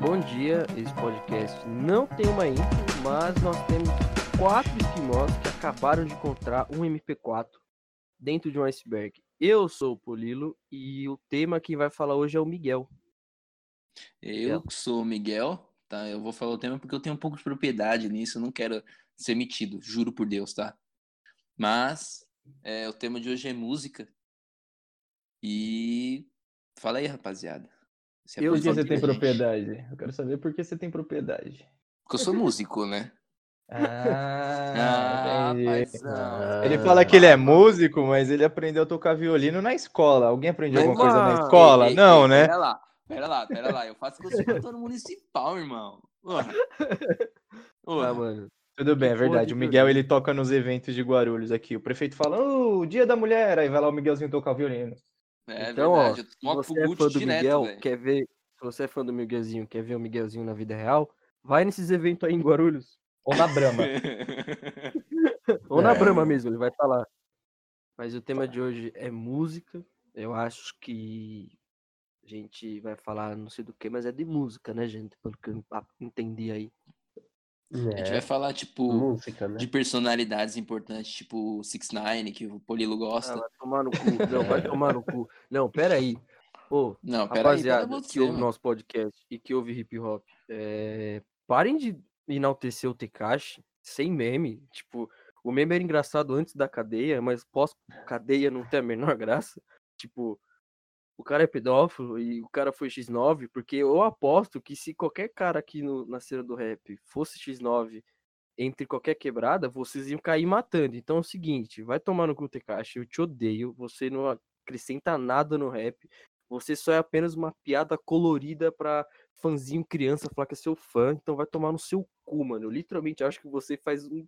Bom dia, esse podcast não tem uma intro, mas nós temos quatro esquimós que acabaram de encontrar um MP4 dentro de um iceberg. Eu sou o Polilo e o tema que vai falar hoje é o Miguel. Eu sou o Miguel, tá? Eu vou falar o tema porque eu tenho um pouco de propriedade nisso, eu não quero ser metido, juro por Deus, tá? Mas é, o tema de hoje é música. E fala aí, rapaziada. Se Eu Por que você tem propriedade? Eu quero saber por que você tem propriedade. Porque eu sou músico, né? Ah, Ah, paizão. Ele fala que ele é músico, mas ele aprendeu a tocar violino na escola. Alguém aprendeu alguma coisa na escola? Ei, ei, Não, ei, né? Pera lá, pera lá, pera lá. Eu faço conservatório municipal, irmão. Porra. Ah, mano. Tudo bem, é verdade. de O Miguel ele toca nos eventos de Guarulhos aqui. O prefeito fala, ô, dia da mulher, aí vai lá o Miguelzinho tocar violino. É então, ó, verdade, eu se você é fã do direto, Miguel, velho. quer ver, se você é fã do Miguelzinho, quer ver o Miguelzinho na vida real, vai nesses eventos aí em Guarulhos. Ou na Brahma. Ou na É. Brahma mesmo, ele vai estar lá. Mas o tema de hoje é música. Eu acho que a gente vai falar não sei do que, mas é de música, né, gente? Pelo que eu entendi aí. A gente vai falar, tipo, música, né? de personalidades importantes, tipo Six Nine, que o Polilo Ah, gosta. vai tomar no cu. Não, vai tomar no cu. Não, pera aí. Ô, Não, pera aí, rapaziada você, que ouve mano. nosso podcast e que ouve hip hop, é, parem de enaltecer o Tekashi sem meme. Tipo, o meme era engraçado antes da cadeia, mas pós-cadeia não tem a menor graça. Tipo, o cara é pedófilo e o cara foi X9, porque eu aposto que se qualquer cara aqui no, na cena do rap fosse X9 entre qualquer quebrada, vocês iam cair matando. Então é o seguinte, vai tomar no cu Tekashi, eu te odeio, você não acrescenta nada no rap, você só é apenas uma piada colorida pra fãzinho criança falar que é seu fã, então vai tomar no seu cu, mano. Eu literalmente acho que você faz um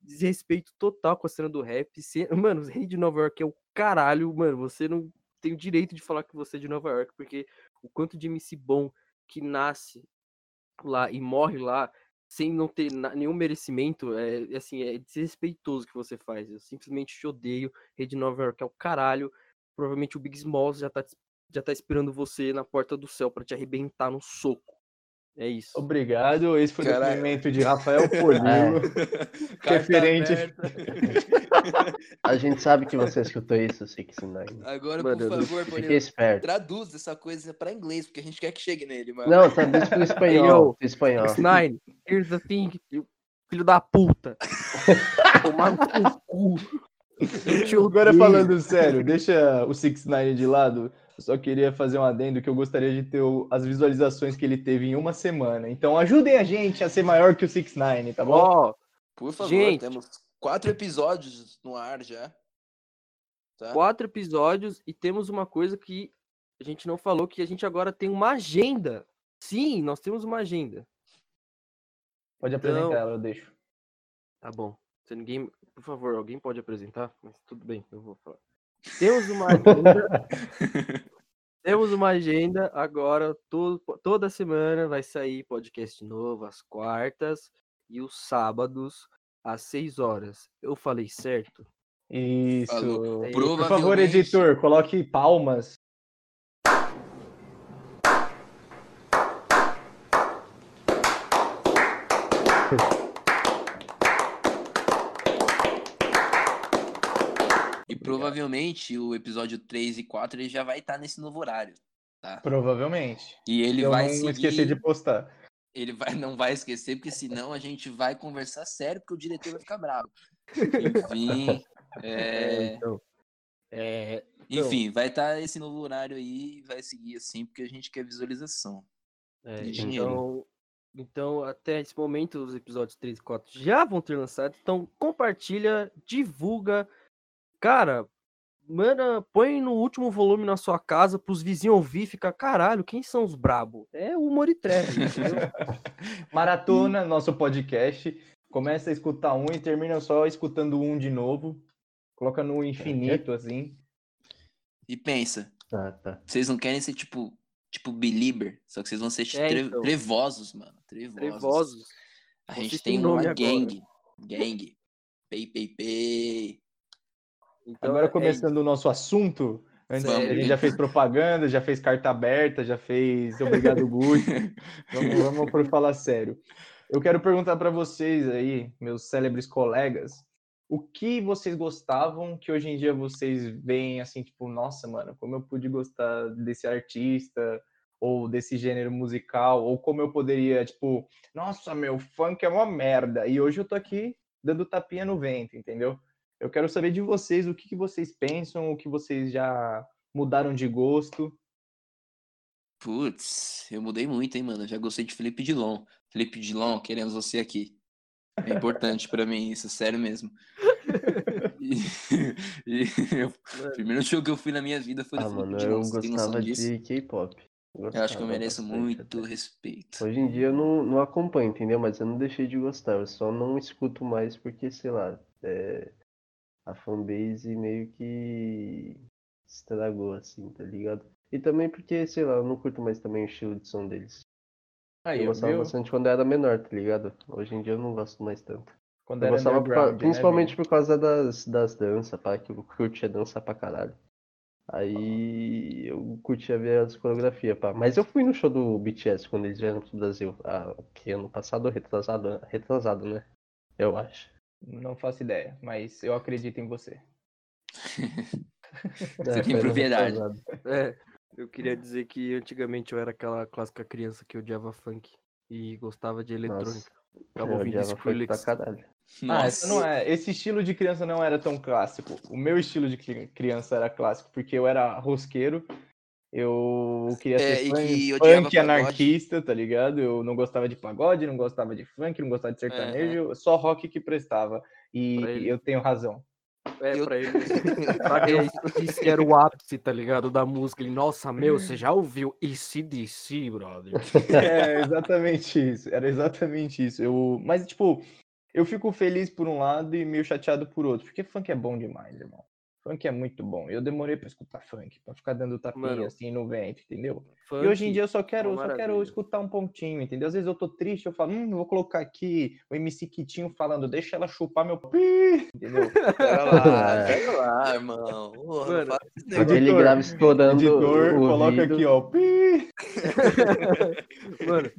desrespeito total com a cena do rap. Mano, Rei de Nova York é o caralho, mano. Você não tem o direito de falar que você é de Nova York, porque o quanto de MC bom que nasce lá e morre lá sem não ter nenhum merecimento, é assim, é desrespeitoso que você faz. Eu simplesmente te odeio. Rei de Nova York é o caralho. Provavelmente o Big Smalls já tá, já tá esperando você na porta do céu pra te arrebentar no soco. É isso. Obrigado. Esse foi o depoimento de Rafael Polilo. Carta Referente-. A gente sabe que você escutou isso, Six Nine. Agora, Mano, por favor, Fique Polilo, esperto. traduz essa coisa pra inglês, porque a gente quer que chegue nele, mano. Não, traduz pro espanhol. Pro espanhol. Nine, here's the thing, filho da puta. Tomar no cu. Agora falando sério, deixa o 6ix9ine de lado. Eu só queria fazer um adendo que eu gostaria de ter o- as visualizações que ele teve em uma semana. Então ajudem a gente a ser maior que o 6ix9ine, tá bom? Ó, Por favor, Gente. temos quatro episódios no ar já. Tá? quatro episódios e temos uma coisa que a gente não falou, que a gente agora tem uma agenda. Sim, nós temos uma agenda. Pode apresentar Então- ela, eu deixo. Tá bom. Se ninguém, por favor, alguém pode apresentar? Mas tudo bem, eu vou falar. Temos uma agenda. Temos uma agenda agora. Todo, toda semana vai sair podcast novo, às quartas e os sábados, às seis horas. Eu falei certo? Isso. Falou. Aí, Por favor, editor, coloque palmas. Provavelmente o episódio 3 e 4 ele já vai estar nesse novo horário. Tá? Provavelmente. E ele eu vai não seguir. esqueci de postar. Ele vai, não vai esquecer, porque senão a gente vai conversar sério, porque o diretor vai ficar bravo. Enfim. é, então. É, Então. Enfim, vai estar esse novo horário aí e vai seguir assim, porque a gente quer visualização. É, então, então, até esse momento, os episódios 3 e 4 já vão ter lançado. Então, compartilha, divulga. Cara, manda, põe no último volume na sua casa pros vizinhos ouvir e ficar, caralho, quem são os brabo? É o humor e trap, entendeu? Maratona, nosso podcast. Começa a escutar um e termina só escutando um de novo. Coloca no infinito, assim. E pensa, Ah, tá. vocês não querem ser tipo, tipo Belieber, só que vocês vão ser É, tre- então. trevosos, mano. Trevosos. Trevosos. A gente tem nome uma agora. gang. Gang. Pei, pei, pei. Então, Agora é começando o nosso assunto, Antes, a gente já fez propaganda, já fez carta aberta, já fez Obrigado Gucci. vamos, vamos por falar sério. Eu quero perguntar para vocês aí, meus célebres colegas, o que vocês gostavam que hoje em dia vocês veem assim, tipo, nossa, mano, como eu pude gostar desse artista ou desse gênero musical, ou como eu poderia, tipo, nossa, meu funk é uma merda. E hoje eu tô aqui dando tapinha no vento, entendeu? Eu quero saber de vocês o que, que vocês pensam, o que vocês já mudaram de gosto. Putz, eu mudei muito, hein, mano. Eu já gostei de Felipe Dilon. Felipe Dilon, queremos você aqui. É importante pra mim isso, sério mesmo. E, e eu- o primeiro show que eu fui na minha vida foi do Ah, Felipe mano, Dilon. eu você tem noção gostava disso? de K-pop. Eu acho que eu mereço bastante muito até. respeito. Hoje em dia eu não, não acompanho, entendeu? Mas eu não deixei de gostar, eu só não escuto mais porque, sei lá, é, a fanbase meio que estragou, assim, tá ligado? E também porque, sei lá, eu não curto mais também o estilo de som deles. Aí, Eu eu gostava viu? bastante quando eu era menor, tá ligado? Hoje em dia eu não gosto mais tanto. Quando Eu gostava por causa- né, principalmente por causa das, das danças, pá, que eu curtia dançar pra caralho. Aí eu curtia ver as coreografias, pá. Mas eu fui no show do BTS quando eles vieram pro Brasil. Ah, que ano passado retrasado? Retrasado, né? Eu acho. Não faço ideia, mas eu acredito em você. Você É, tem propriedade. retrasado. É, eu queria dizer que antigamente eu era aquela clássica criança que odiava funk e gostava de eletrônica. Ouvindo funk pra Skrillex. Ah, essa Nossa. não é. Esse estilo de criança não era tão clássico. O meu estilo de cri- criança era clássico, porque eu era rosqueiro. Eu queria É, ser e funk, funk pagode. anarquista, tá ligado? Eu não gostava de pagode, não gostava de funk, não gostava de sertanejo, só rock que prestava. E eu tenho razão. É, Eu- pra ele. ele, isso que era o ápice, tá ligado? Da música. Ele, nossa, meu, você já ouviu ACDC, brother? É exatamente isso. Era exatamente isso. Eu, mas, tipo, eu fico feliz por um lado e meio chateado por outro, porque funk é bom demais, irmão. Funk é muito bom. Eu demorei pra escutar funk, pra ficar dando tapinha Mano, assim no vento, entendeu? Funk, E hoje em dia eu só quero, uma só quero escutar um pontinho, entendeu? Às vezes eu tô triste, eu falo, hum, vou colocar aqui o MC Kitinho falando, deixa ela chupar meu pi, entendeu? Pera lá, pera lá, irmão. Porra, não Mano. Aquele Editor, grave estourando Editor, o coloca ouvido. aqui, ó, pi. Mano,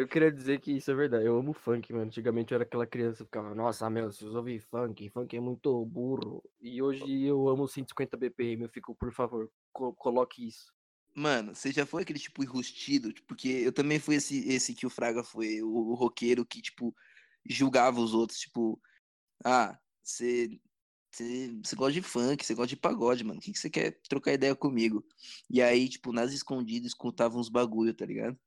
eu queria dizer que isso é verdade. Eu amo funk, mano. Antigamente eu era aquela criança que ficava, nossa, meu, vocês ouvem funk, funk é muito burro. E hoje eu amo 150 BPM. Eu fico, por favor, co- coloque isso. Mano, você já foi aquele tipo enrustido? Porque eu também fui esse, esse que o Fraga foi, o, o roqueiro que, tipo, julgava os outros. Tipo, ah, você. Você gosta de funk, você gosta de pagode, mano. O que, você quer trocar ideia comigo? E aí, tipo, nas escondidas, escutava uns bagulho, tá ligado?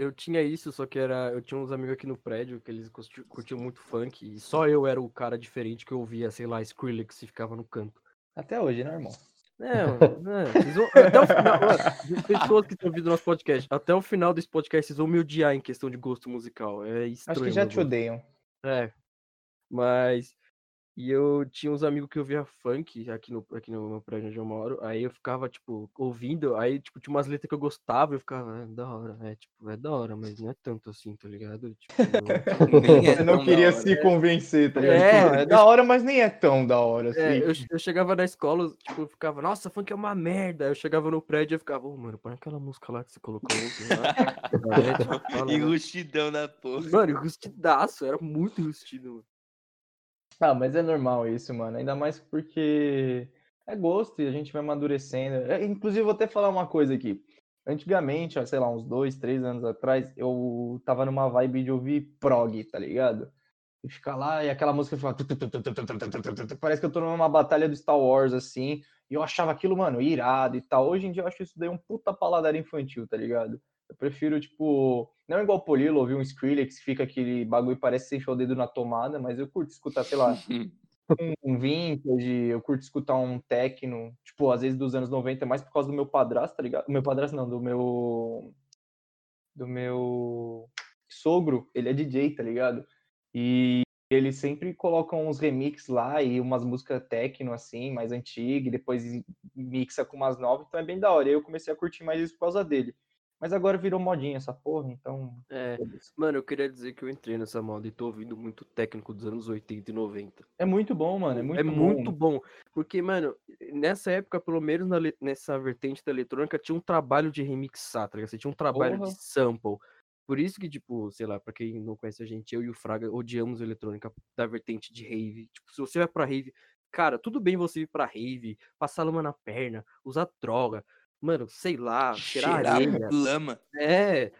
Eu tinha isso, só que era. Eu tinha uns amigos aqui no prédio que eles curti- curtiam muito funk. E só eu era o cara diferente que ouvia, sei lá, Skrillex e ficava no canto. Até hoje, né, irmão? É, mano, é, vocês vão- até o final, mano, as pessoas que estão ouvindo nosso podcast, até o final desse podcast vocês vão me odiar em questão de gosto musical. É estranho. Acho que já te odeiam. É. Mas. E eu tinha uns amigos que ouvia funk aqui no, aqui no meu prédio onde eu moro. Aí eu ficava, tipo, ouvindo. Aí, tipo, tinha umas letras que eu gostava. e Eu ficava, é da hora. É, tipo, é da hora, mas não é tanto assim, tá ligado? Tipo. É Você não queria hora. se convencer, tá ligado? É, Tipo, é eu- da hora, mas nem é tão da hora, assim. É, eu, eu chegava na escola, tipo, eu ficava, nossa, funk é uma merda. Aí eu chegava no prédio e eu ficava, ô, mano, põe aquela música lá que você colocou lá. É, tipo, fala, mano. Enrustidão na porra. Mano, rustidaço, era muito rustido, mano. Ah, mas é normal isso, mano. Ainda mais porque é gosto e a gente vai amadurecendo. Inclusive, vou até falar uma coisa aqui. Antigamente, ó, sei lá, uns dois, três anos atrás, eu tava numa vibe de ouvir prog, tá ligado? E ficar lá e aquela música fica... Parece que eu tô numa batalha do Star Wars, assim. E eu achava aquilo, mano, irado e tal. Hoje em dia eu acho isso daí um puta paladar infantil, tá ligado? Eu prefiro, tipo, não igual o Polilo, ouvir um Skrillex que fica aquele bagulho e parece que você enfiou o dedo na tomada, mas eu curto escutar, sei lá, um vintage, eu curto escutar um techno, tipo, às vezes dos anos 90, mais por causa do meu padrasto, tá ligado? O meu padrasto não, do meu. Do meu sogro, ele é DJ, tá ligado? E eles sempre colocam uns remix lá e umas músicas techno, assim, mais antigas, e depois mixa com umas novas, então é bem da hora. E aí eu comecei a curtir mais isso por causa dele. Mas agora virou modinha essa porra, então. É, mano, eu queria dizer que eu entrei nessa moda e tô ouvindo muito técnico dos anos 80 e 90. É muito bom, mano. É muito é bom. muito bom. Porque, mano, nessa época, pelo menos na nessa vertente da eletrônica, tinha um trabalho de remixar, tá ligado? Você tinha um trabalho Porra. de sample. Por isso que, tipo, sei lá, pra quem não conhece a gente, eu e o Fraga odiamos eletrônica da vertente de rave. Tipo, se você vai pra rave, cara, tudo bem você ir pra rave, passar lama na perna, usar droga, mano, sei lá, cheirar Cheirar areia. lama. É.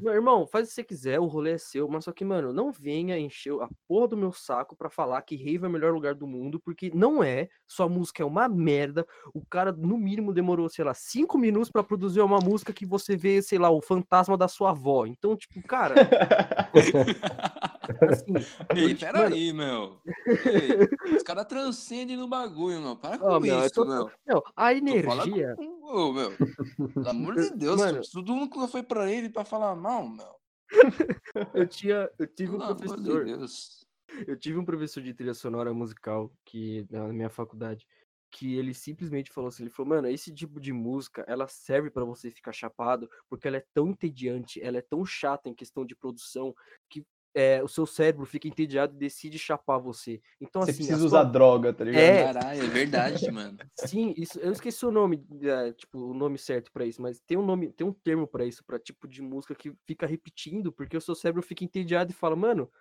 Meu irmão, faz o que você quiser, o rolê é seu, mas só que, mano, não venha encher a porra do meu saco pra falar que rave é o melhor lugar do mundo, porque não é, sua música é uma merda. O cara, no mínimo, demorou, sei lá, cinco minutos pra produzir uma música que você vê, sei lá, o fantasma da sua avó. Então, tipo, cara, assim, Ei, tipo, peraí, meu. Ei, os caras transcendem no bagulho, meu. Para com é isso, meu. meu, a energia. Ô, meu. Pelo amor de Deus, Mano. todo mundo nunca foi pra ele pra falar mal, meu. Eu tinha, eu tive Pelo um de professor. Deus. Eu tive um professor de trilha sonora musical que na minha faculdade que ele simplesmente falou assim, ele falou, mano, esse tipo de música, ela serve pra você ficar chapado, porque ela é tão entediante, ela é tão chata em questão de produção que é, o seu cérebro fica entediado e decide chapar você. Então Você assim, a precisa sua- usar droga, tá ligado? É. Caralho, é verdade, mano. Sim, isso, eu esqueci o nome, é, tipo, o nome certo pra isso, mas tem um nome, tem um termo pra isso, pra tipo de música que fica repetindo, porque o seu cérebro fica entediado e fala, mano,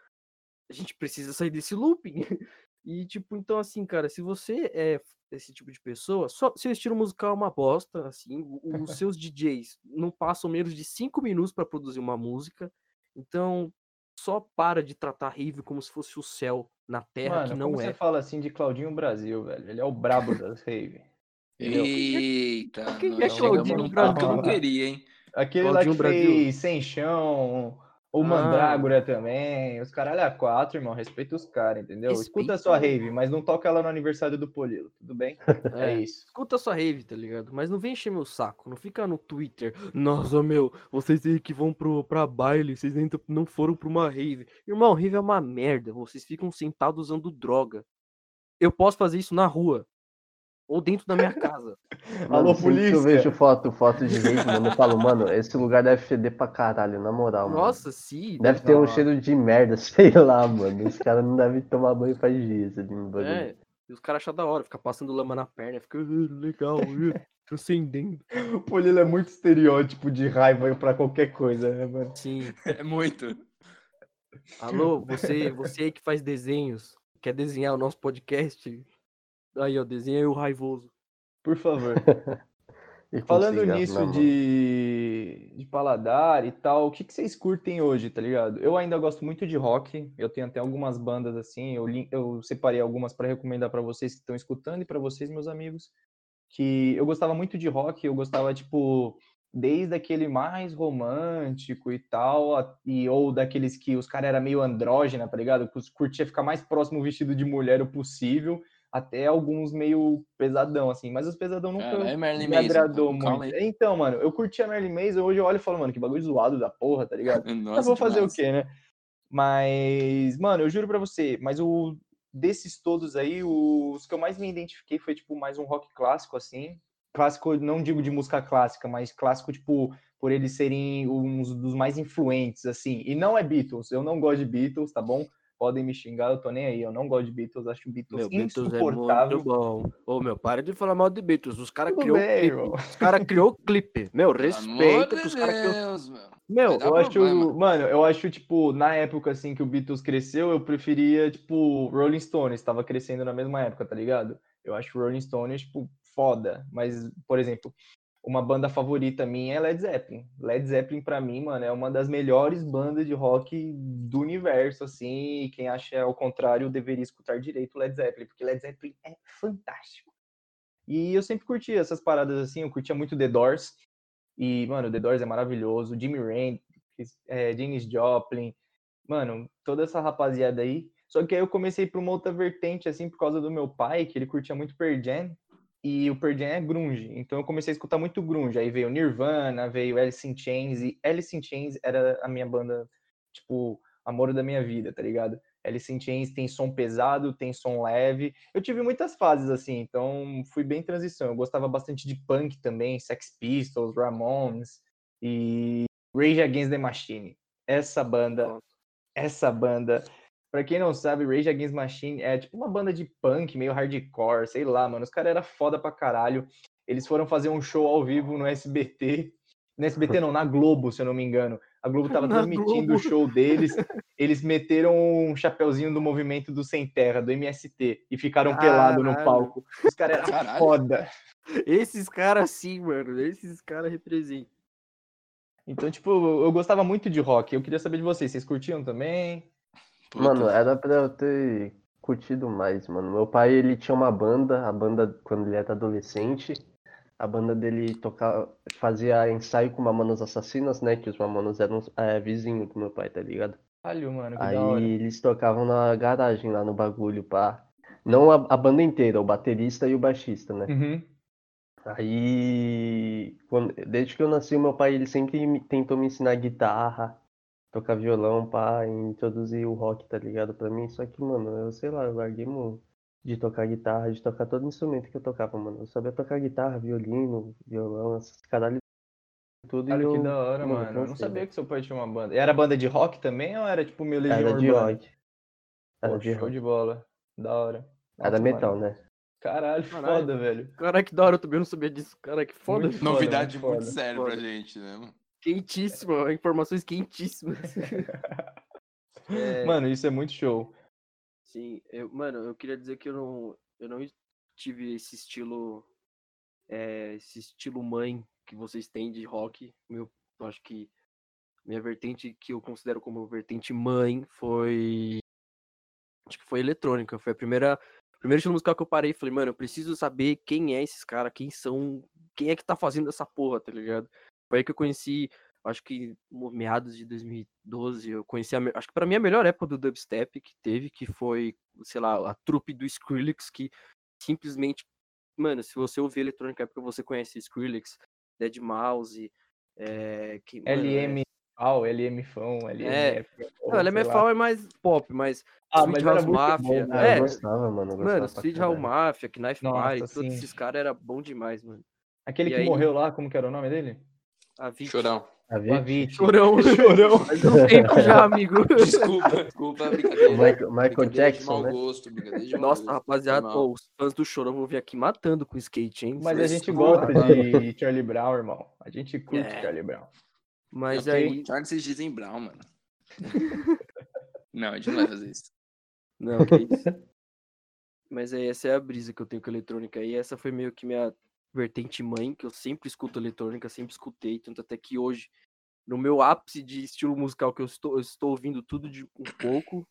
a gente precisa sair desse looping. E tipo, então assim, cara, se você é esse tipo de pessoa, só seu estilo musical é uma bosta, assim, os seus DJs não passam menos de cinco minutos pra produzir uma música, então só para de tratar rave como se fosse o céu na terra, Mano, que não como é. você fala assim de Claudinho Brasil, velho? Ele é o brabo das rave. Eita, Quem é chegamos Claudinho ponto que eu não Brasil? queria, hein? Aquele lá que Claudinho Brasil. fez Sem Chão, o Ah. Mandrágora também, os caralho a quatro, irmão, respeita os caras, entendeu? Escuta a sua Respeita. rave, mas não toca ela no aniversário do Polilo, tudo bem? É, É. isso. Escuta sua rave, tá ligado? Mas não vem encher meu saco. Não fica no Twitter. Nossa, meu, vocês aí que vão pro, pra baile, vocês ainda não foram pra uma rave. Irmão, rave é uma merda. Vocês ficam sentados usando droga. Eu posso fazer isso na rua. Ou dentro da minha casa. Alô, Mano, sempre que eu polícia! vejo foto, foto de rave, mano, eu falo, mano, esse lugar deve feder pra caralho, na moral, mano. Nossa, sim. Deve ter um dar- cheiro de merda, sei lá, mano. Os caras não devem tomar banho faz dias ali no bagulho. É. E os caras acham da hora, fica passando lama na perna, fica "Ah, legal, transcendendo. O Polilo é muito estereótipo de raiva pra qualquer coisa, né, mano? Sim. É muito. Alô, você, você aí que faz desenhos, quer desenhar o nosso podcast? Aí, ó, desenha aí o raivoso. Por favor. Falando nisso de, de paladar e tal, o que, que vocês curtem hoje, tá ligado? Eu ainda gosto muito de rock, eu tenho até algumas bandas assim, eu, eu separei algumas para recomendar para vocês que estão escutando e para vocês, meus amigos, que eu gostava muito de rock, eu gostava, tipo, desde aquele mais romântico e tal, e, ou daqueles que os caras eram meio andrógena, tá ligado? Que os- curtia ficar mais próximo vestido de mulher o possível, até alguns meio pesadão, assim, mas os pesadão nunca Marilyn me Manson, agradou muito. Então, mano, eu curti a Marilyn Manson, hoje eu olho e falo, mano, que bagulho zoado da porra, tá ligado? Mas Nossa, vou fazer o quê, né? Mas, mano, eu juro pra você, mas o desses todos aí, os que eu mais me identifiquei foi, tipo, mais um rock clássico, assim. Clássico, não digo de música clássica, mas clássico, tipo, por eles serem uns dos mais influentes, assim. E não é Beatles, eu não gosto de Beatles, tá bom? Podem me xingar, eu tô nem aí, eu não gosto de Beatles, acho Beatles Meu, Beatles é insuportável. muito bom. Ô, meu, para de falar mal de Beatles. Os caras criou bem, clipe. Os caras criou clipe. Meu, de os caras criou. Deus, meu. Eu acho, problema. mano, eu acho, tipo, na época, assim, que o Beatles cresceu, eu preferia, tipo, Rolling Stones, tava crescendo na mesma época, tá ligado? Eu acho Rolling Stones, tipo, foda, mas, por exemplo, uma banda favorita minha é Led Zeppelin. Led Zeppelin, pra mim, mano, é uma das melhores bandas de rock do universo, assim, e quem acha ao contrário deveria escutar direito Led Zeppelin, porque Led Zeppelin é fantástico. E eu sempre curti essas paradas, assim, eu curtia muito The Doors, e, mano, The Doors é maravilhoso, Jimmy Rand, é, Joplin, mano, toda essa rapaziada aí. Só que aí eu comecei por uma outra vertente, assim, por causa do meu pai, que ele curtia muito Pearl Jam, e o Pearl Jam é grunge, então eu comecei a escutar muito grunge. Aí veio Nirvana, veio Alice in Chains, e Alice in Chains era a minha banda, tipo, amor da minha vida, tá ligado? Alice in Chains tem som pesado, tem som leve. Eu tive muitas fases assim, então fui bem transição. Eu gostava bastante de punk também, Sex Pistols, Ramones e Rage Against the Machine. Essa banda, essa banda, Pra quem não sabe, Rage Against the Machine é tipo uma banda de punk, meio hardcore, sei lá, mano. Os caras eram foda pra caralho. Eles foram fazer um show ao vivo no SBT. No SBT não, na Globo, se eu não me engano. A Globo tava Na transmitindo Globo. o show deles. Eles meteram um chapeuzinho do movimento do Sem Terra, do MST, e ficaram pelados no palco. Os caras eram Caralho. foda. Esses caras sim, mano. Esses caras representam. Então, tipo, eu gostava muito de rock. Eu queria saber de vocês. Vocês curtiam também? Puta, Mano, era pra eu ter curtido mais, mano. Meu pai, ele tinha uma banda, a banda, quando ele era adolescente, a banda dele tocava, fazia ensaio com Mamonas Assassinas, né? Que os Mamonas eram é, vizinho do meu pai, tá ligado? Olha, mano, Aí eles tocavam na garagem lá no bagulho, pá. Não a, a banda inteira, o baterista e o baixista, né? Uhum. Aí, quando- desde que eu nasci, meu pai ele sempre me- tentou me ensinar guitarra, tocar violão, pá, introduzir o rock, tá ligado? Pra mim, só que, mano, eu sei lá, eu larguei mano, de tocar guitarra, de tocar todo instrumento que eu tocava, mano. Eu sabia tocar guitarra, violino, violão, esses caralho tudo. e Olha que eu, da hora, mano, mano. Eu não sabia que seu pai tinha uma banda. Era banda de rock também ou era tipo meio Legião Era de rock. Era Pô, de show rock. de bola. Da hora. Era Nossa, metal, mano. né? Caralho, Caralho. foda, velho. Cara, que da hora, eu também não sabia disso. Cara, que foda. Muito foda, Novidade muito muito foda. séria pra Foda. gente, né, mano? Quentíssima, informações quentíssimas. É, Mano, isso é muito show. Sim, eu, mano, eu queria dizer que eu não, eu não tive esse estilo, é, esse estilo mãe que vocês têm de rock. Meu, eu acho que minha vertente que eu considero como vertente mãe foi, acho que foi eletrônica. Foi a primeira, primeiro estilo musical que eu parei e falei, mano, eu preciso saber quem é esses caras, quem são, quem é que tá fazendo essa porra, tá ligado? Foi aí que eu conheci, acho que meados de 2012, eu conheci, a, acho que pra mim a melhor época do dubstep que teve, que foi, sei lá, a trupe do Skrillex, que simplesmente, mano, se você ouvir eletrônica época, você conhece Skrillex, Dead Mouse, é, que, mano, é- LM Fal, LM Fão, LM. É. F, Não, LMFAO lá. é mais pop, mas Ah, Sweet mas era House Mafia, bom, né? É, eu gostava, mano. Eu gostava Mano, Street House. Mafia, Knife Nossa, Party, todos esses caras eram bom demais, mano. Aquele E que aí- morreu lá, como que era o nome dele? A Vit, Chorão. A O Vit? Avicii. Chorão. Chorão. Faz um tempo já, amigo. Desculpa, desculpa, brincadeira. O Michael, Michael Brincadeira de Jackson, mau né? gosto, brincadeira de mau Nossa, gosto. rapaziada, pô, os fãs do Chorão vão vir aqui matando com skate, hein? Mas a Vocês gente são- gosta de Charlie Brown, irmão. A gente curte É. Charlie Brown. Mas aí. Charles vocês dizem Brown, mano. não, a gente não vai fazer isso. Não, que isso. Mas aí essa é a brisa que eu tenho com eletrônica. E essa foi meio que minha vertente mãe, que eu sempre escuto eletrônica, sempre escutei, tanto até que hoje, no meu ápice de estilo musical que eu estou, eu estou ouvindo tudo de um pouco.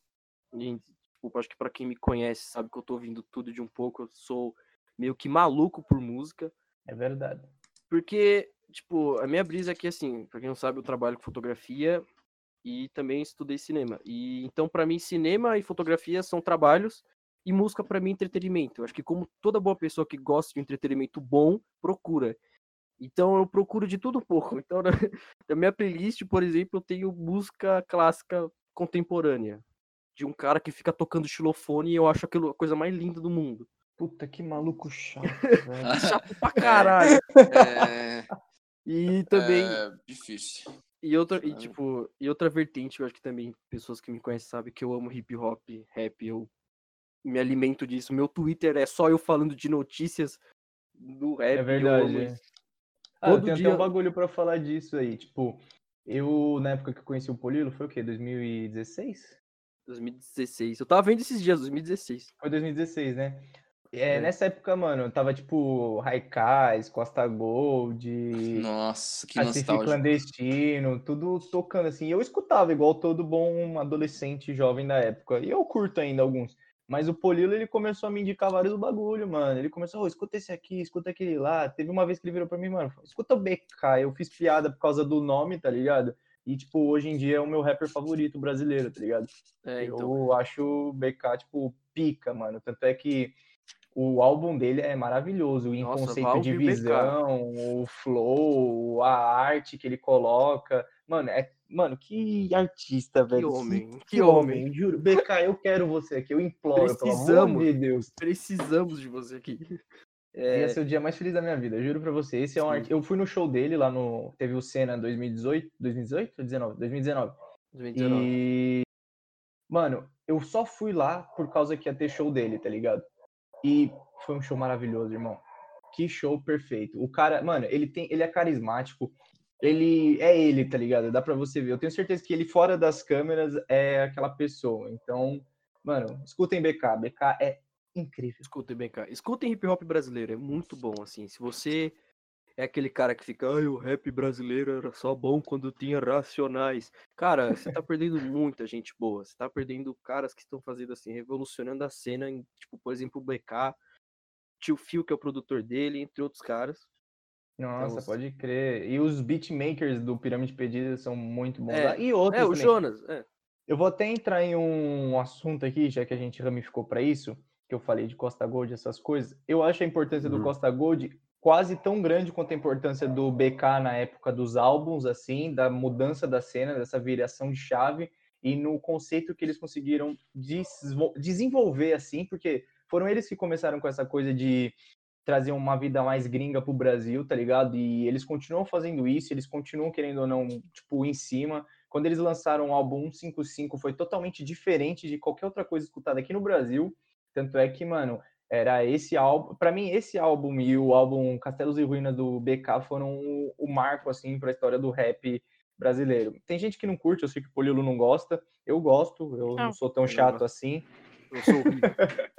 E, tipo, acho que pra quem me conhece sabe que eu tô ouvindo tudo de um pouco. Eu sou meio que maluco por música. É verdade. Porque, tipo, a minha brisa é que, assim, pra quem não sabe, eu trabalho com fotografia e também estudei cinema. E então, pra mim, cinema e fotografia são trabalhos e música pra mim é entretenimento. Eu acho que como toda boa pessoa que gosta de um entretenimento bom, procura. Então eu procuro de tudo um pouco. Então na, na minha playlist, por exemplo, eu tenho música clássica contemporânea de um cara que fica tocando xilofone e eu acho aquilo a coisa mais linda do mundo. Puta, que maluco chato, velho. Chato pra caralho. É, E também é difícil. E outra, e tipo, e outra vertente, eu acho que também pessoas que me conhecem sabem que eu amo hip hop, rap, eu me alimento disso. Meu Twitter é só eu falando de notícias do rap. É eu amo verdade. Ah, eu Todo tenho até dia- um bagulho pra falar disso aí. Tipo, eu, na época que eu conheci o Polilo, foi o quê? 2016? 2016. Eu tava vendo esses dias, 2016. Foi 2016, né? É, É. Nessa época, mano, tava tipo Raikais, Costa Gold, Nossa, que nostálgico. Clandestino, tudo tocando assim. E Eu escutava igual todo bom adolescente jovem da época. E eu curto ainda alguns. Mas o Polilo, ele começou a me indicar vários bagulho, mano. Ele começou, "Ô, escuta esse aqui, escuta aquele lá. Teve uma vez que ele virou pra mim, mano, escuta o BK. Eu fiz piada por causa do nome, tá ligado? E, tipo, hoje em dia é o meu rapper favorito brasileiro, tá ligado? É, então. Eu acho o BK, tipo, pica, mano. Tanto é que o álbum dele é maravilhoso. O Nossa, conceito de BK. visão, o flow, a arte que ele coloca. Mano, é. Mano, que artista, velho. homem, que homem. Juro. BK, eu quero você aqui. Eu imploro, pelo amor Precisamos. de Deus. Precisamos de você aqui. Ia É, ser o dia mais feliz da minha vida, juro pra você. Esse é um art... Eu fui no show dele lá no. Teve o Senna 2018. 2018 ou 19? 2019. 2019. E. Mano, eu só fui lá por causa que ia ter show dele, tá ligado? E foi um show maravilhoso, irmão. Que show perfeito. O cara, mano, ele tem, ele é carismático. Ele é ele, tá ligado? Dá pra você ver. Eu tenho certeza que ele fora das câmeras é aquela pessoa. Então, mano, escutem BK. BK é incrível. Escutem BK. Escutem hip hop brasileiro, é muito bom, assim. Se você é aquele cara que fica, ai, o rap brasileiro era só bom quando tinha racionais. Cara, você tá perdendo muita gente boa. Você tá perdendo caras que estão fazendo assim, revolucionando a cena, em, tipo, por exemplo, o BK, Tio Phil, que é o produtor dele, entre outros caras. Nossa, Então, pode crer. E os beatmakers do Pirâmide Perdida são muito bons. É. E outros É, o também. Jonas, é. Eu vou até entrar em um assunto aqui, já que a gente ramificou para isso, que eu falei de Costa Gold, essas coisas. Eu acho a importância do Uhum. Costa Gold quase tão grande quanto a importância do BK na época dos álbuns, assim, da mudança da cena, dessa viração de chave e no conceito que eles conseguiram desenvolver, assim, porque foram eles que começaram com essa coisa de trazer uma vida mais gringa pro Brasil, tá ligado? E eles continuam fazendo isso, eles continuam querendo ou não, tipo, em cima. Quando eles lançaram o álbum 155 foi totalmente diferente de qualquer outra coisa escutada aqui no Brasil. Tanto é que, mano, era esse álbum, Pra mim esse álbum e o álbum Castelos e Ruínas do BK foram o, o marco assim para a história do rap brasileiro. Tem gente que não curte, eu sei que o Polilo não gosta. Eu gosto, eu não Não, sou tão chato assim. Eu sou horrível.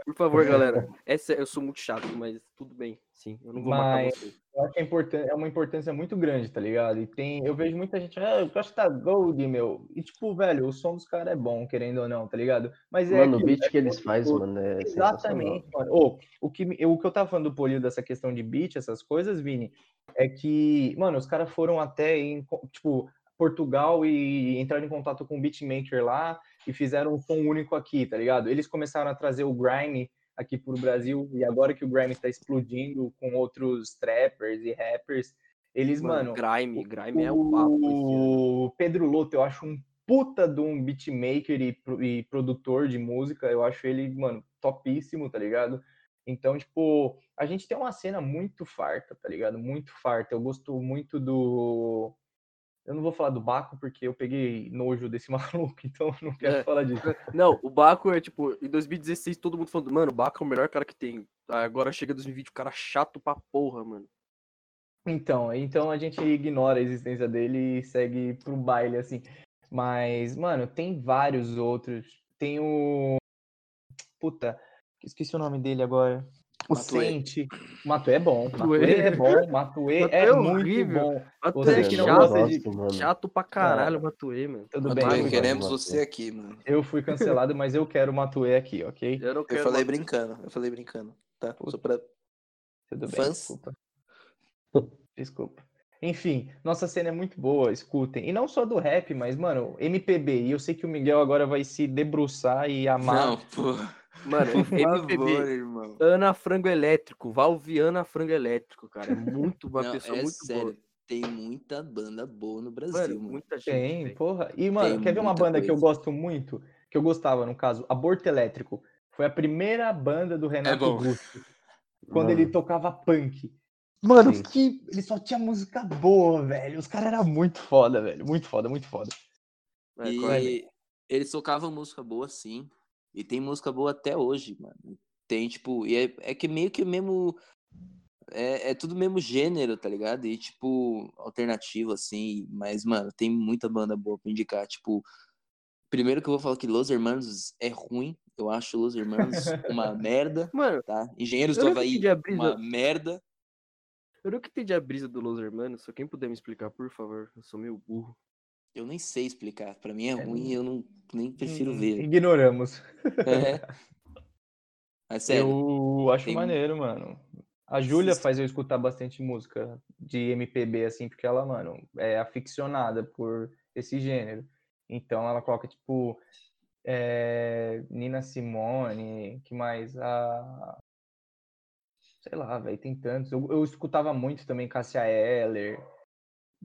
Por favor, galera. Essa, eu sou muito chato, mas tudo bem. Sim, eu não vou matar Mas- você. Eu acho que é, importan- é uma importância muito grande, tá ligado? E tem, eu vejo muita gente, ah, eu gosto da Gold, meu. E tipo, velho, o som dos caras é bom, querendo ou não, tá ligado? Mas é Mano, o beat é que eles gosto fazem, mano, é. Exatamente, mano. Ô, o, que, o que eu tava falando do Polio dessa questão de beat, essas coisas, Vini, é que, mano, os caras foram até em, tipo, Portugal e entraram em contato com o beatmaker lá e fizeram um som único aqui, tá ligado? Eles começaram a trazer o grime aqui pro Brasil e agora que o grime tá explodindo com outros trappers e rappers, eles, mano, Grime, Grime é o papo. o Pedro Loto, eu acho um puta de um beatmaker e, e produtor de música. Eu acho ele, mano, topíssimo, tá ligado? Então, tipo, a gente tem uma cena muito farta, tá ligado? Muito farta. Eu gosto muito do. Eu não vou falar do Baco porque eu peguei nojo desse maluco, então eu não quero É. falar disso. Não, o Baco é tipo, em 2016 todo mundo falando, mano, o Baco é o melhor cara que tem. Agora chega 2020, o cara chato pra porra, mano. Então, então a gente ignora a existência dele e segue pro baile, assim. Mas, mano, tem vários outros. Tem o. Puta, esqueci o nome dele agora. O. Sente. Matuê é bom. Matuê. É bom. Matuê Matuê é é muito horrível. bom. Matuê é que não chato, gosta de- chato pra caralho, Matuê, mano. Tudo Matuê, bem, eu queremos Matuê. você aqui, mano. eu fui cancelado, mas eu quero o Matuê aqui, ok? Eu não Eu falei Matuê. brincando, eu falei brincando, tá? Só pra... Tudo bem, Fãs? desculpa. Desculpa. Enfim, nossa cena é muito boa, escutem. E não só do rap, mas, mano, MPB. E eu sei que o Miguel agora vai se debruçar e amar. Não, pô. Mano, Por favor, MPB, irmão. Ana Frango Elétrico, Valviana Frango Elétrico, cara. É muito uma Não, pessoa é muito sério. boa. Tem muita banda boa no Brasil, Mano, mano. muita gente. Tem, porra. E, mano, Tem quer ver uma banda que eu coisa. gosto muito? Que eu gostava, no caso? Aborto Elétrico. Foi a primeira banda do Renato bom. Russo. Quando Mano, ele tocava punk. Mano, Sim. que ele só tinha música boa, velho. Os caras eram muito foda, velho. Muito foda, muito foda. É, E corre. eles tocavam música boa, sim. E tem música boa até hoje, mano. Tem, tipo, e é, é que meio que mesmo. É, é tudo mesmo gênero, tá ligado? E, tipo, alternativo, assim. Mas, mano, tem muita banda boa pra indicar. Tipo, primeiro que eu vou falar que Los Hermanos é ruim. Eu acho Los Hermanos uma merda, Mano, tá? Engenheiros do Havaí, uma merda. eu nunca entendi a brisa do Los Hermanos. Só quem puder me explicar, por favor. Eu sou meio burro. Eu nem sei explicar. Pra mim é É, ruim e eu não, nem prefiro Hum, ver. Ignoramos. É. Sério. Eu acho tem- maneiro, mano. A Júlia faz eu escutar bastante música de MPB, assim, porque ela, mano, é aficionada por esse gênero. Então ela coloca, tipo, é, Nina Simone, que mais? A... Sei lá, velho, tem tantos. Eu, eu escutava muito também Cássia Eller.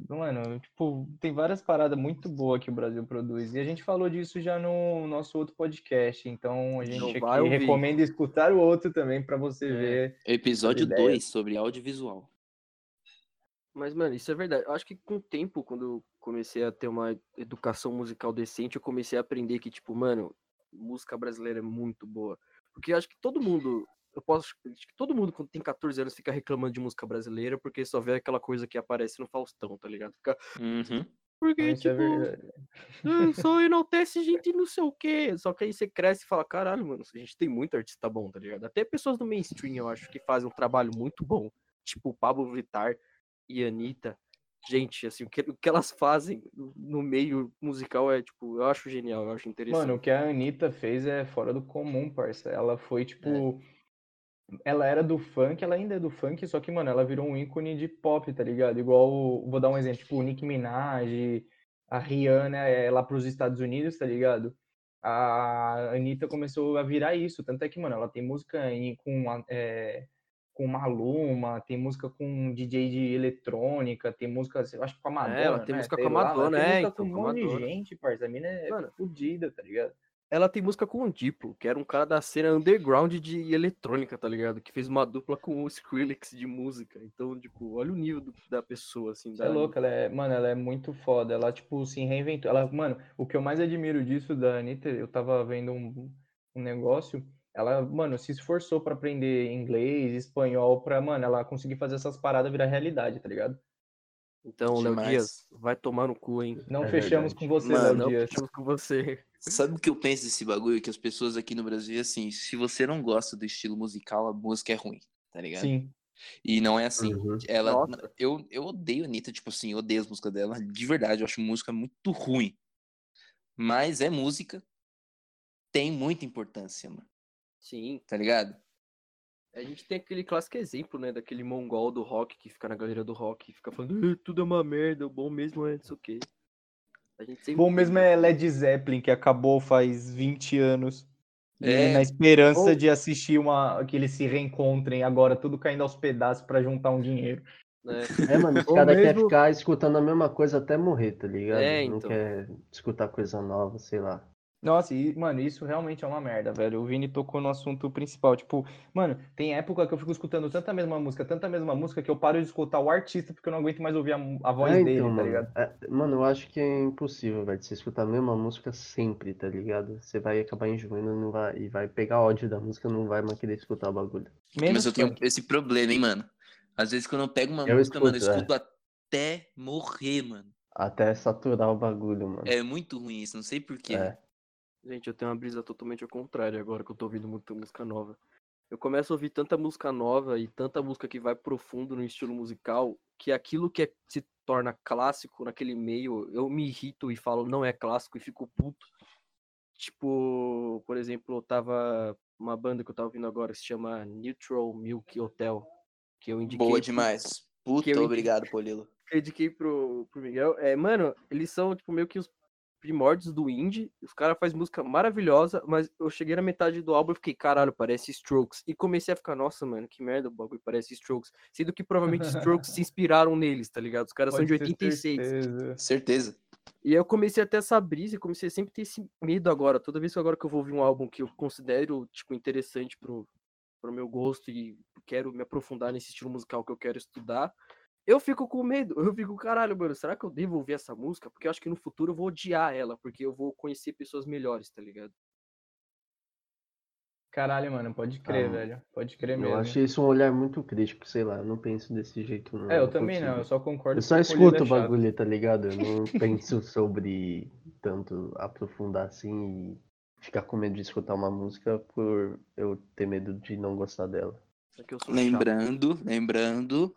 Mano, tipo, tem várias paradas muito boas que o Brasil produz. E a gente falou disso já no nosso outro podcast. Então a gente aqui ouvir. recomenda escutar o outro também para você É. ver. Episódio ideias. 2 sobre audiovisual. Mas, mano, isso é verdade. Eu acho que com o tempo, quando eu comecei a ter uma educação musical decente, eu comecei a aprender que, tipo, mano, música brasileira é muito boa. Porque eu acho que todo mundo, eu posso, acho que todo mundo quando tem 14 anos fica reclamando de música brasileira porque só vê aquela coisa que aparece no Faustão, tá ligado? Fica, Uhum. porque, Isso é tipo. "Ah, só enaltece gente não sei o quê. Só que aí você cresce e fala, caralho, mano, a gente tem muito artista bom, tá ligado? Até pessoas do mainstream, eu acho, que fazem um trabalho muito bom. Tipo, Pablo Vittar e Anitta. Gente, assim, o que, o que elas fazem no- meio musical é, tipo, eu acho genial, eu acho interessante. Mano, o que a Anitta fez é fora do comum, parça. Ela foi, tipo. Ela era do funk, ela ainda é do funk, só que, mano, ela virou um ícone de pop, tá ligado? Igual, vou dar um exemplo, tipo, o Nicki Minaj, a Rihanna é lá pros Estados Unidos, tá ligado? A Anitta começou a virar isso, tanto é que, mano, ela tem música em- com, é, com Maluma, tem música com DJ de eletrônica, tem música, eu acho que com a Madonna, ela tem né? música Sei com a lá, ela Madonna, tem é, música então, com um monte de Madonna. gente, parça, a mina é Mano. fodida, tá ligado? Ela tem música com o Diplo, que era um cara da cena underground de eletrônica, tá ligado? Que fez uma dupla com o Skrillex de música. Então, tipo, olha o nível do- da pessoa, assim. Você da é louco, ela é, mano, ela é muito foda. Ela, tipo, se reinventou. Ela, mano, o que eu mais admiro disso da Anitta, eu tava vendo um, um negócio. Ela, mano, se esforçou pra aprender inglês, espanhol, pra, mano, ela conseguir fazer essas paradas virar realidade, tá ligado? Então, Léo. Dias, vai tomar no cu, hein? Não É fechamos verdade. com você, Léo Não, Dias. fechamos com você. Sabe o que eu penso desse bagulho? Que as pessoas aqui no Brasil, assim, se você não gosta do estilo musical, a música é ruim, tá ligado? Sim. E não é assim. Uhum. Ela, Nossa. eu, eu odeio a Anitta, tipo assim, eu odeio as músicas dela, de verdade, eu acho música muito ruim. Mas é música, tem muita importância, mano, Sim. tá ligado? A gente tem aquele clássico exemplo, né? Daquele mongol do rock que fica na galeria do rock e fica falando, "Ah, tudo é uma merda, o bom mesmo é não sei o quê. A gente sempre Bom mesmo é Led Zeppelin, que acabou faz 20 anos. E É. na esperança Ou- de assistir uma que eles se reencontrem, agora tudo caindo aos pedaços pra juntar um dinheiro. né? É, mano, os caras querem mesmo- ficar escutando a mesma coisa até morrer, tá ligado? É, Não então. quer escutar coisa nova, sei lá. Nossa, e, mano, isso realmente é uma merda, velho. O Vini tocou no assunto principal. Tipo, mano, tem época que eu fico escutando tanta mesma música, tanta mesma música, que eu paro de escutar o artista porque eu não aguento mais ouvir a, a voz É, dele, então, tá mano. ligado? É, mano, eu acho que é impossível, velho, você escutar a mesma música sempre, tá ligado? Você vai acabar enjoando não vai, e vai pegar ódio da música, não vai mais querer escutar o bagulho. Menos Mas eu tenho funk. esse problema, hein, mano. Às vezes quando eu pego uma Eu música, mano, eu escuto, é. escuto até morrer, mano. Até saturar o bagulho, mano. É muito ruim isso, não sei porquê. É. Gente, eu tenho uma brisa totalmente ao contrário agora que eu tô ouvindo muita música nova. Eu começo a ouvir tanta música nova e tanta música que vai profundo no estilo musical que aquilo que é- se torna clássico naquele meio, eu me irrito e falo não é clássico e fico puto. Tipo, por exemplo, eu tava uma banda que eu tava ouvindo agora se chama Neutral Milk Hotel, que eu indiquei Boa demais. Puta, eu indi- obrigado, Polilo. que eu indiquei pro, pro Miguel, é, mano, eles são, tipo, meio que os primórdios do indie. Os caras fazem música maravilhosa, mas eu cheguei na metade do álbum e fiquei, caralho, parece Strokes. E comecei a ficar, nossa, mano, que merda o bagulho, parece Strokes. Sendo que provavelmente Strokes se inspiraram neles, tá ligado? Os caras são de Pode ter 86. certeza. Certeza. E aí eu comecei a ter essa brisa e comecei a sempre ter esse medo agora. Toda vez que agora que eu vou ouvir um álbum que eu considero, tipo, interessante pro, pro meu gosto e quero me aprofundar nesse estilo musical que eu quero estudar, eu fico com medo. Eu fico, caralho, mano, será que eu devo ouvir essa música? Porque eu acho que no futuro eu vou odiar ela, porque eu vou conhecer pessoas melhores, tá ligado? Caralho, mano, pode crer, mano. velho. Pode crer Eu mesmo. acho isso um olhar muito crítico, sei lá, eu não penso desse jeito, não. É, eu não também não, consigo. eu só concordo Eu só o Polido escuto é o chato. bagulho, tá ligado? Eu não penso sobre tanto aprofundar assim e ficar com medo de escutar uma música por eu ter medo de não gostar dela. Eu sou chato. Lembrando, lembrando,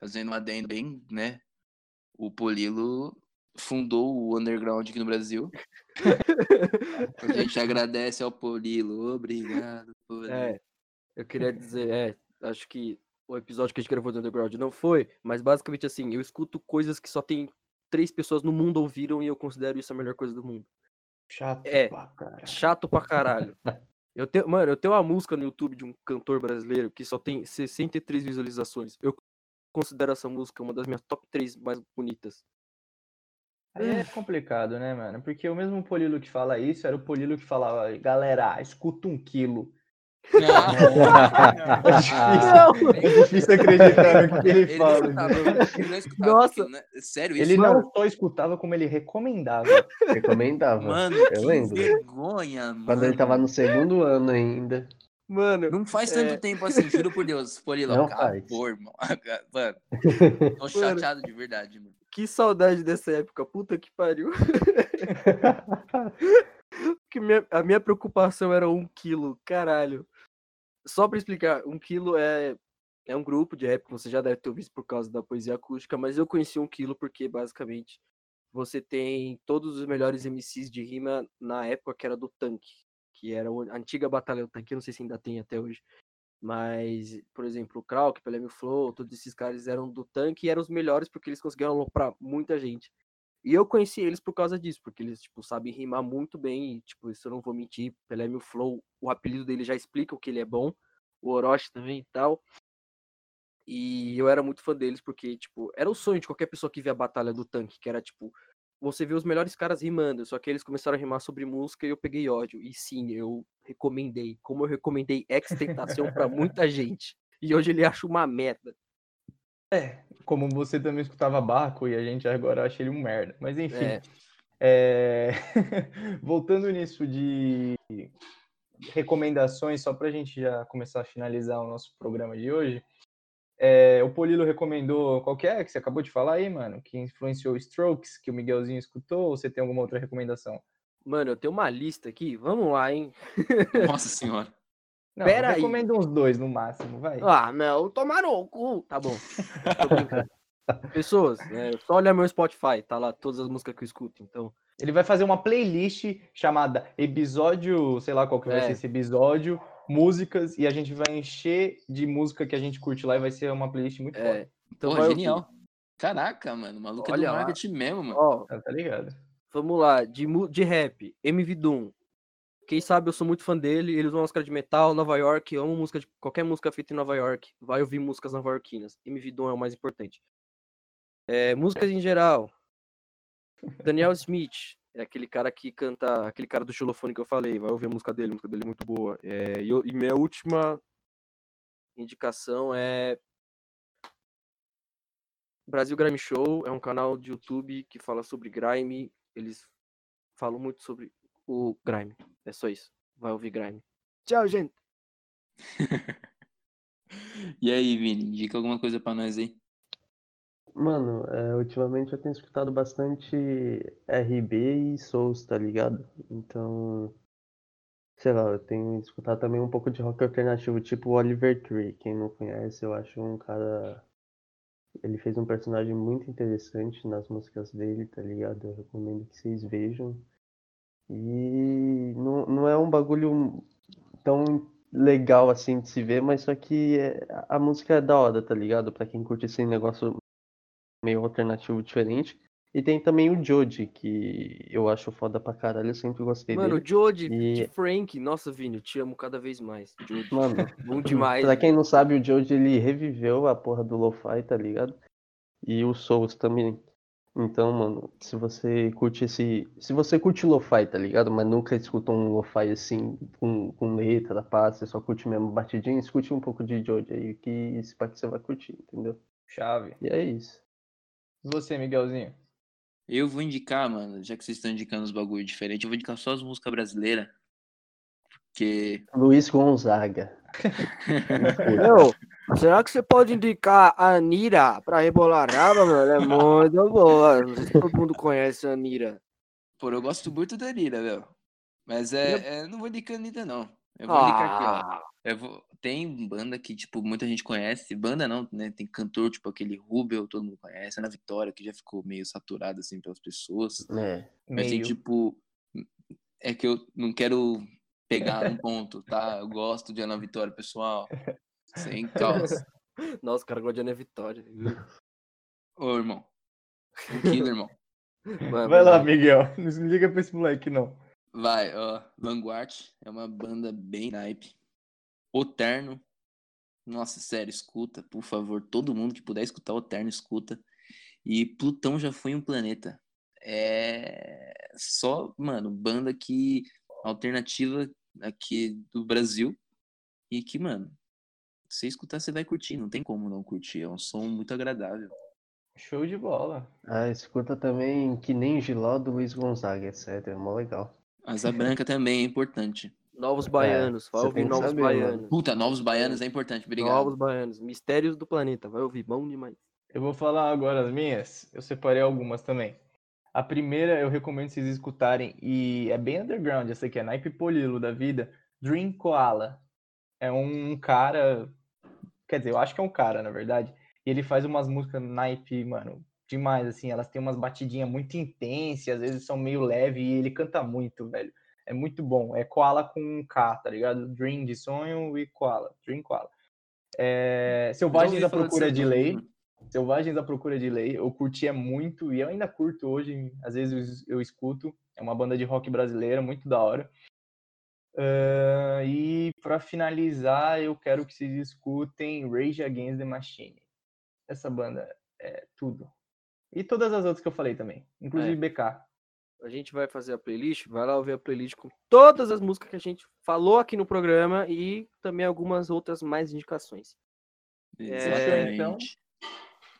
fazendo um adendo bem, né? O Polilo fundou o underground aqui no Brasil. a gente agradece ao Polilo. Obrigado, Polilo. É, eu queria dizer, é, acho que o episódio que a gente gravou do Underground não foi, mas basicamente assim, eu escuto coisas que só tem três pessoas no mundo ouviram e eu considero isso a melhor coisa do mundo. Chato É. pra caralho. Chato pra caralho. Eu tenho, mano, eu tenho uma música no YouTube de um cantor brasileiro que só tem 63 visualizações. Eu considero essa música uma das minhas top 3 mais bonitas. É complicado, né, mano? Porque o mesmo Polilo que fala isso era o Polilo que falava, galera, escuta um quilo. Ah, É difícil, é difícil acreditar no que ele Ele não fala. escutava, ele não escutava Nossa. aquilo, né? Sério isso? Ele Mano. não só escutava, como ele recomendava. Recomendava. Mano, eu que lembro. vergonha, mano. Quando ele tava no segundo ano ainda. Mano, Não faz tanto É. tempo assim, juro por Deus. Polilo, Não acabou, irmão. Mano, tô chateado de verdade, mano. que saudade dessa época. Puta que pariu. que minha- a minha preocupação era um quilo, caralho. Só pra explicar, um quilo é, é um grupo de rap que você já deve ter visto por causa da poesia acústica, mas eu conheci um quilo porque basicamente você tem todos os melhores MCs de rima na época que era do tanque, que era a antiga batalha do tanque, não sei se ainda tem até hoje. Mas, por exemplo, o Krauk, Pelé Flow, todos esses caras eram do tanque e eram os melhores porque eles conseguiram aloprar muita gente. E eu conheci eles por causa disso, porque eles, tipo, sabem rimar muito bem, e, tipo, isso eu não vou mentir, Pelé Mil Flow, o apelido dele já explica o que ele é bom, o Orochi também e tal. E eu era muito fã deles, porque, tipo, era o sonho de qualquer pessoa que via a Batalha do Tanque, que era, tipo, você vê os melhores caras rimando, só que eles começaram a rimar sobre música e eu peguei ódio. E sim, eu recomendei, como eu recomendei Ex-Tentação pra muita gente. E hoje ele acha uma merda. É, como você também escutava Baco e a gente agora acha ele um merda. Mas enfim. É. É, Voltando nisso de recomendações, só para a gente já começar a finalizar o nosso programa de hoje. É, o Polilo recomendou qual que é que você acabou de falar aí, mano? Que influenciou Strokes, que o Miguelzinho escutou, ou você tem alguma outra recomendação? Mano, eu tenho uma lista aqui, vamos lá, hein? Nossa senhora. Não, Pera aí. recomenda uns dois no máximo, vai. Ah, não, tomaram o cu. Tá bom. Tô brincando. Pessoas, né, só olhar meu Spotify, tá lá todas as músicas que eu escuto, então. Ele vai fazer uma playlist chamada episódio, sei lá qual que vai É. ser esse episódio, músicas, e a gente vai encher de música que a gente curte lá e vai ser uma playlist muito É, foda. então Porra, vai ouvir. genial. Caraca, mano. O maluco é Olha do lá. marketing mesmo, mano. Ó, Tá, tá ligado? vamos lá, de, de rap, MV Doom. Quem sabe eu sou muito fã dele, eles usam música de metal, Nova York, eu amo música de qualquer música feita em Nova York. Vai ouvir músicas nova-iorquinas. MV Doom é o mais importante. É, músicas em geral. Daniel Smith, é aquele cara que canta, aquele cara do xilofone que eu falei, vai ouvir a música dele, a música dele é muito boa. É, e, eu- e minha última indicação é Brasil Grime Show, é um canal de YouTube que fala sobre grime, eles falam muito sobre o grime. É só isso. Vai ouvir grime. Tchau, gente. E aí, Vini, indica alguma coisa pra nós aí? Mano, é, ultimamente eu tenho escutado bastante RB e Souls, tá ligado? Então, sei lá, eu tenho escutado também um pouco de rock alternativo, tipo Oliver Tree. Quem não conhece, eu acho um cara. Ele fez um personagem muito interessante nas músicas dele, tá ligado? Eu recomendo que vocês vejam. E não, não é um bagulho tão legal assim de se ver, mas só que é- a música é da hora, tá ligado? Pra quem curte esse negócio meio alternativo diferente. E tem também o Joji, que eu acho foda pra caralho, eu sempre gostei Mano, o dele. Jody E- de Frank. Nossa, Vini, eu te amo cada vez mais. Jody. Mano, Bom demais. pra quem não sabe, o Joji ele reviveu a porra do Lo-Fi, tá ligado? E o Souls também. Então, mano, se você curte esse. Se você curte Lo-Fi, tá ligado? Mas nunca escuta um Lo-Fi assim, com, com letra, pá, você só curte mesmo batidinho, escute um pouco de Joji aí, que esse parte você vai curtir, entendeu? Chave. E é isso. E você, Miguelzinho? Eu vou indicar, mano, já que vocês estão indicando os bagulho diferente, eu vou indicar só as músicas brasileiras. Porque. Luiz Gonzaga. Meu, será que você pode indicar a Anira pra rebolar raba, mano? É muito boa. Não sei se todo mundo conhece a Anira. Pô, eu gosto muito da Nira, velho. Mas é, é, não vou indicar ainda, não. Eu vou indicar aqui, ó. Ah, Eu vou- Tem banda que, tipo, muita gente conhece. Banda não, né? Tem cantor, tipo, aquele Rubel, todo mundo conhece. Ana Vitória, que já ficou meio saturada, assim, pelas pessoas. É. Mas tem, Meio. tipo. É que eu não quero pegar um ponto, tá? Eu gosto de Ana Vitória, pessoal. Sem calça. Nossa, o cara gosta de Ana Vitória. Ô, irmão. Um quilo, irmão. Vai, Vai lá. Miguel. Não liga pra esse moleque, não. Vai, ó. Vanguard é uma banda bem naipe. O Terno. Nossa, sério, escuta, por favor. Todo mundo que puder escutar o Terno, escuta. E Plutão já foi um planeta. É só, mano, banda que alternativa aqui do Brasil. e que, mano, se você escutar, você vai curtir. Não tem como não curtir. É um som muito agradável. Show de bola. Ah, escuta também que nem Giló do Luiz Gonzaga, etc. É mó legal. Asa Branca também é importante. Novos Baianos, vai ouvir Novos saber, mano. Baianos. Puta, Novos Baianos é importante. Obrigado. Novos Baianos. Mistérios do Planeta, vai ouvir, bom demais. Eu vou falar agora as minhas. Eu separei algumas também. A primeira eu recomendo vocês escutarem, e é bem underground, essa aqui é Naipe Polilo da vida. Dream Koala. É um cara. Quer dizer, eu acho que é um cara, na verdade. E ele faz umas músicas naipe, mano, demais, assim. Elas têm umas batidinhas muito intensas, às vezes são meio leve, e ele canta muito, velho. É muito bom. É Koala com um K, tá ligado? Dream de sonho e Koala. Dream Koala. É... Selvagens à Procura de Lei. mano. Selvagens à Procura de Lei, eu curtia muito e eu ainda curto hoje, às vezes eu escuto. É uma banda de rock brasileira, muito da hora. Ah, e para finalizar, eu quero que vocês escutem Rage Against the Machine. Essa banda é tudo. E todas as outras que eu falei também, inclusive É. BK. A gente vai fazer a playlist, vai lá ouvir a playlist com todas as músicas que a gente falou aqui no programa e também algumas outras mais indicações. É, então.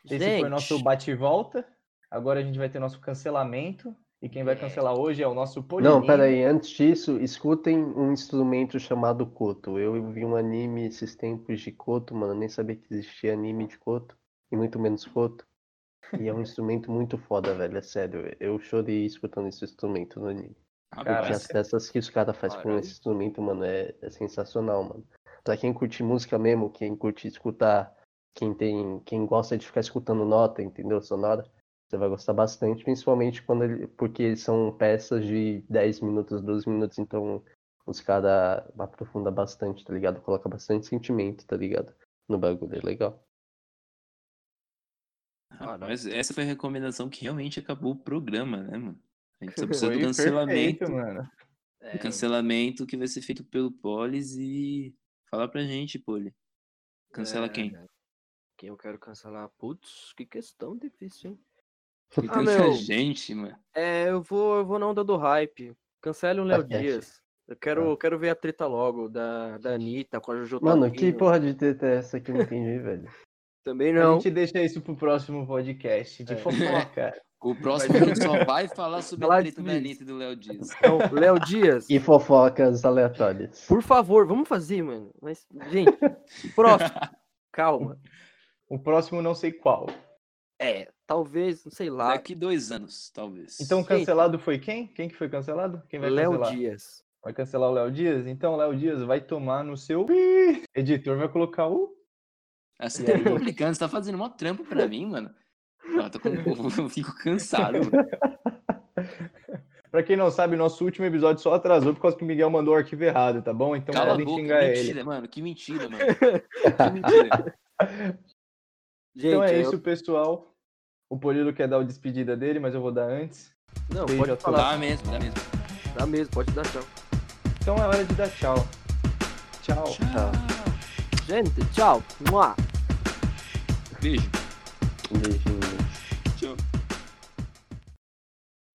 Esse foi o nosso Gente, bate e volta. Agora a gente vai ter nosso cancelamento. E quem vai cancelar hoje é o nosso Polininho. Não, peraí, antes disso, escutem um instrumento chamado koto. Eu vi um anime esses tempos de koto, mano, eu nem sabia que existia anime de koto, e muito menos koto. E é um instrumento muito foda, velho, é sério. Eu chorei escutando esse instrumento no anime. Cara, Porque as peças que os caras fazem com esse instrumento, mano, é, é sensacional, mano. Pra quem curte música mesmo, quem curte escutar, quem tem, quem gosta de ficar escutando nota, entendeu? Sonora, você vai gostar bastante, principalmente quando ele, porque são peças de 10 minutos, 12 minutos, então os caras aprofundam bastante, tá ligado? Coloca bastante sentimento, tá ligado? No bagulho, é legal. Rapaz, essa foi a recomendação que realmente acabou o programa, né, mano? A gente só precisa Foi do cancelamento. perfeito, mano. Do cancelamento que vai ser feito pelo Polis e falar pra gente, Poli. Cancela é, quem? Quem eu quero cancelar? Putz, que questão difícil, hein? Tem Ah, meu. gente, mano. É, eu vou, eu vou na onda do hype. Cancele o Léo Paquete. Dias. Eu quero, eu quero ver a treta logo da, da Anitta com a Jojo Mano, que porra de treta é essa que eu não entendi, velho? Também A não. gente deixa isso pro próximo podcast de É. fofoca. O próximo a só vai falar sobre a Falar treta da. Anitta e do Léo Dias. Então, Léo Dias, E fofocas aleatórias. por favor, vamos fazer, mano. Mas, gente, próximo. Calma. O próximo não sei qual. É, talvez, não sei lá. Daqui dois anos, talvez. Então cancelado foi quem? Quem que foi cancelado? Quem vai Léo cancelar? Dias. Vai cancelar o Léo Dias? Então o Léo Dias vai tomar no seu editor, vai colocar o Assim, E aí? tá complicando, você tá fazendo mó trampo pra mim, mano. Eu, tô com... eu fico cansado, mano. Pra quem não sabe, nosso último episódio só atrasou por causa que o Miguel mandou o arquivo errado, tá bom? Então Cala a podem boca, xingar mentira, ele. mano. Que mentira, mano. Que mentira. Gente, Então é eu- isso, pessoal. O Polilo quer dar o despedida dele, mas eu vou dar antes. Não, Beijo pode falar. Dá mesmo, dá mesmo. Dá mesmo, pode dar tchau. Então é hora de dar tchau. Tchau. Tchau. Gente, tchau. Mua. Beijo. Um beijinho.